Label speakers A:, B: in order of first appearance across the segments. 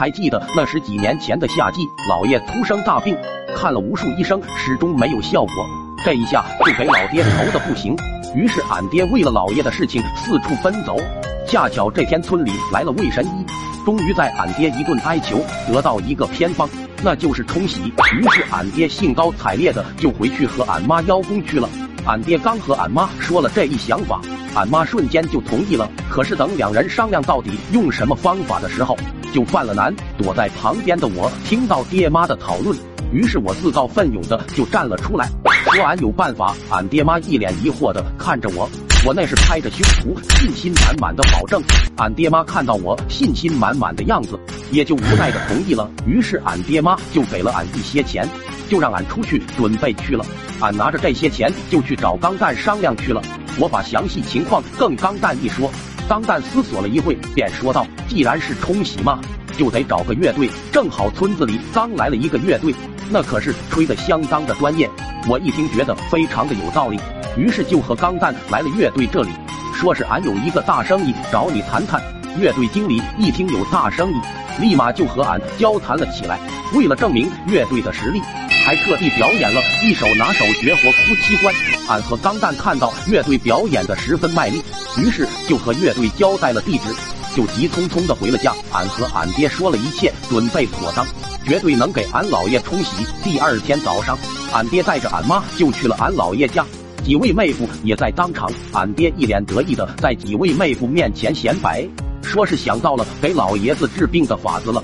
A: 还记得那是几年前的夏季，老爷突生大病，看了无数医生，始终没有效果。这一下就给老爹愁的不行。于是俺爹为了老爷的事情四处奔走。恰巧这天村里来了魏神医，终于在俺爹一顿哀求得到一个偏方，那就是冲喜。于是俺爹兴高采烈的就回去和俺妈邀功去了。俺爹刚和俺妈说了这一想法，俺妈瞬间就同意了。可是等两人商量到底用什么方法的时候，就犯了难。躲在旁边的我听到爹妈的讨论，于是我自告奋勇的就站了出来，说俺有办法。俺爹妈一脸疑惑的看着我，我那是拍着胸脯信心满满的保证。俺爹妈看到我信心满满的样子，也就无奈的同意了。于是俺爹妈就给了俺一些钱。就让俺出去准备去了，俺拿着这些钱就去找钢蛋商量去了。我把详细情况跟钢蛋一说，钢蛋思索了一会，便说道：“既然是冲喜嘛，就得找个乐队。正好村子里刚来了一个乐队，那可是吹得相当的专业。”我一听觉得非常的有道理，于是就和钢蛋来了乐队这里，说是俺有一个大生意找你谈谈。乐队经理一听有大生意，立马就和俺交谈了起来。为了证明乐队的实力。还特地表演了一首拿手绝活夫妻关。俺和钢蛋看到乐队表演的十分卖力，于是就和乐队交代了地址，就急匆匆的回了家。俺和俺爹说了一切，准备妥当，绝对能给俺老爷冲喜。第二天早上，俺爹带着俺妈就去了俺姥爷家，几位妹夫也在当场。俺爹一脸得意的在几位妹夫面前显摆，说是想到了给老爷子治病的法子了。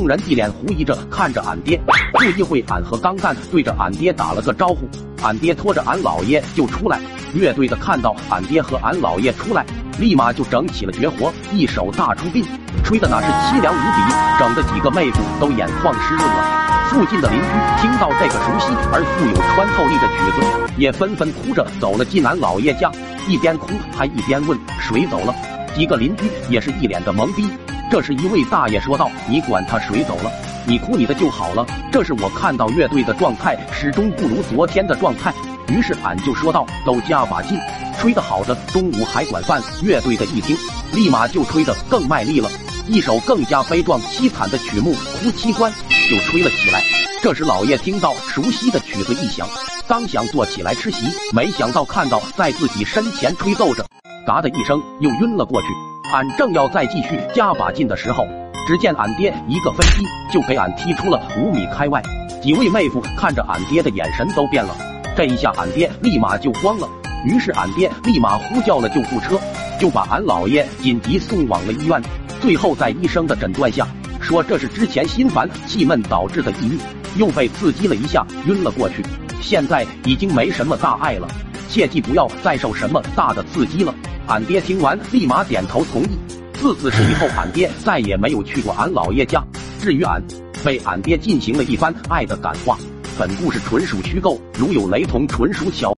A: 众人一脸狐疑着看着俺爹，不一会，俺和钢蛋对着俺爹打了个招呼，俺爹拖着俺姥爷就出来。乐队的看到俺爹和俺姥爷出来，立马就整起了绝活，一手大出殡，吹的那是凄凉无比，整的几个妹夫都眼眶湿润了。附近的邻居听到这个熟悉而富有穿透力的曲子，也纷纷哭着走了进俺姥爷家，一边哭还一边问谁走了。几个邻居也是一脸的懵逼。这时，一位大爷说道：“你管他谁走了，你哭你的就好了。这是我看到乐队的状态始终不如昨天的状态。”于是俺就说道：“都加把劲，吹得好的中午还管饭。”乐队的一听，立马就吹得更卖力了，一首更加悲壮凄惨的曲目《哭七关》就吹了起来。这时，老爷听到熟悉的曲子一响，刚想坐起来吃席，没想到看到在自己身前吹奏着，嘎的一声又晕了过去。俺正要再继续加把劲的时候，只见俺爹一个飞踢就给俺踢出了五米开外。几位妹夫看着俺爹的眼神都变了，这一下俺爹立马就慌了。于是俺爹立马呼叫了救护车，就把俺姥爷紧急送往了医院。最后在医生的诊断下，说这是之前心烦气闷导致的抑郁，又被刺激了一下晕了过去。现在已经没什么大碍了，切记不要再受什么大的刺激了。俺爹听完，立马点头同意。自此以后，俺爹再也没有去过俺姥爷家。至于俺，被俺爹进行了一番爱的感化。本故事纯属虚构，如有雷同，纯属巧。